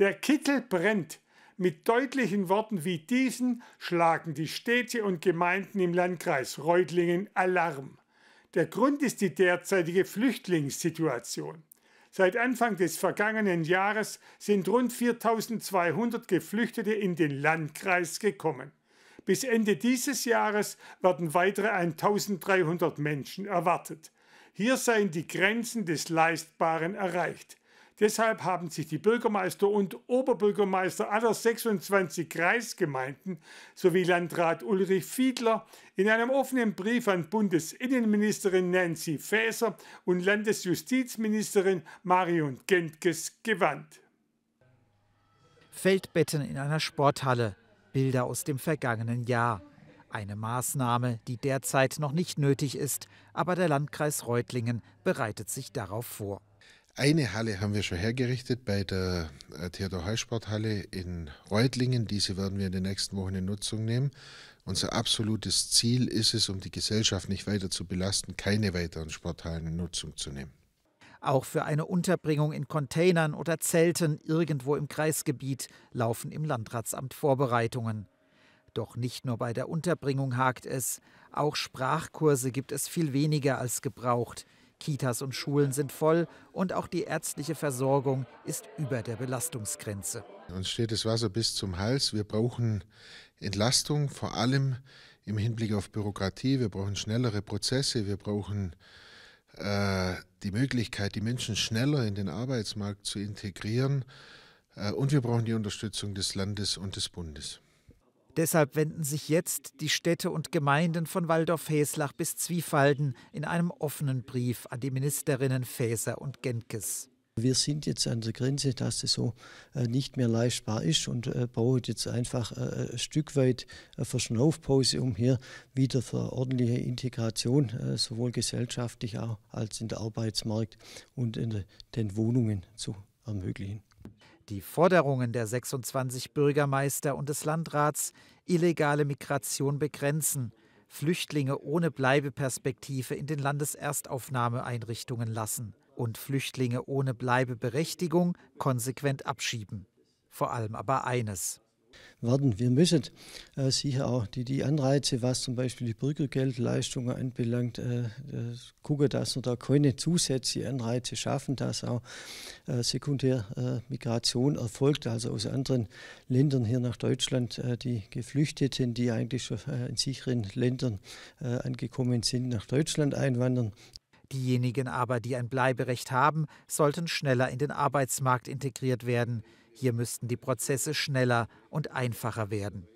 Der Kittel brennt. Mit deutlichen Worten wie diesen schlagen die Städte und Gemeinden im Landkreis Reutlingen Alarm. Der Grund ist die derzeitige Flüchtlingssituation. Seit Anfang des vergangenen Jahres sind rund 4200 Geflüchtete in den Landkreis gekommen. Bis Ende dieses Jahres werden weitere 1300 Menschen erwartet. Hier seien die Grenzen des Leistbaren erreicht. Deshalb haben sich die Bürgermeister und Oberbürgermeister aller 26 Kreisgemeinden sowie Landrat Ulrich Fiedler in einem offenen Brief an Bundesinnenministerin Nancy Faeser und Landesjustizministerin Marion Gentges gewandt. Feldbetten in einer Sporthalle, Bilder aus dem vergangenen Jahr. Eine Maßnahme, die derzeit noch nicht nötig ist, aber der Landkreis Reutlingen bereitet sich darauf vor. Eine Halle haben wir schon hergerichtet bei der äh, Theodor-Heuss-Sporthalle in Reutlingen. Diese werden wir in den nächsten Wochen in Nutzung nehmen. Unser absolutes Ziel ist es, um die Gesellschaft nicht weiter zu belasten, keine weiteren Sporthallen in Nutzung zu nehmen. Auch für eine Unterbringung in Containern oder Zelten irgendwo im Kreisgebiet laufen im Landratsamt Vorbereitungen. Doch nicht nur bei der Unterbringung hakt es, auch Sprachkurse gibt es viel weniger als gebraucht. Kitas und Schulen sind voll und auch die ärztliche Versorgung ist über der Belastungsgrenze. Uns steht das Wasser bis zum Hals. Wir brauchen Entlastung, vor allem im Hinblick auf Bürokratie. Wir brauchen schnellere Prozesse. Wir brauchen äh, die Möglichkeit, die Menschen schneller in den Arbeitsmarkt zu integrieren. Äh, und wir brauchen die Unterstützung des Landes und des Bundes. Deshalb wenden sich jetzt die Städte und Gemeinden von Waldorf-Heslach bis Zwiefalden in einem offenen Brief an die Ministerinnen Faeser und Genkes. Wir sind jetzt an der Grenze, dass es so äh, nicht mehr leistbar ist und äh, bauen jetzt einfach äh, ein Stück weit Verschnaufpause, um hier wieder für ordentliche Integration, sowohl gesellschaftlich auch als in der Arbeitsmarkt und in den Wohnungen zu ermöglichen. Die Forderungen der 26 Bürgermeister und des Landrats, illegale Migration begrenzen, Flüchtlinge ohne Bleibeperspektive in den Landeserstaufnahmeeinrichtungen lassen und Flüchtlinge ohne Bleibeberechtigung konsequent abschieben. Vor allem aber eines werden. Wir müssen äh, sicher auch die, die Anreize, was zum Beispiel die Bürgergeldleistungen anbelangt, äh, äh, gucken, dass wir da keine zusätzlichen Anreize schaffen, dass auch äh, Sekundärmigration äh, erfolgt, also aus anderen Ländern hier nach Deutschland, äh, die Geflüchteten, die eigentlich schon in sicheren Ländern angekommen sind, nach Deutschland einwandern. Diejenigen aber, die ein Bleiberecht haben, sollten schneller in den Arbeitsmarkt integriert werden. Hier müssten die Prozesse schneller und einfacher werden.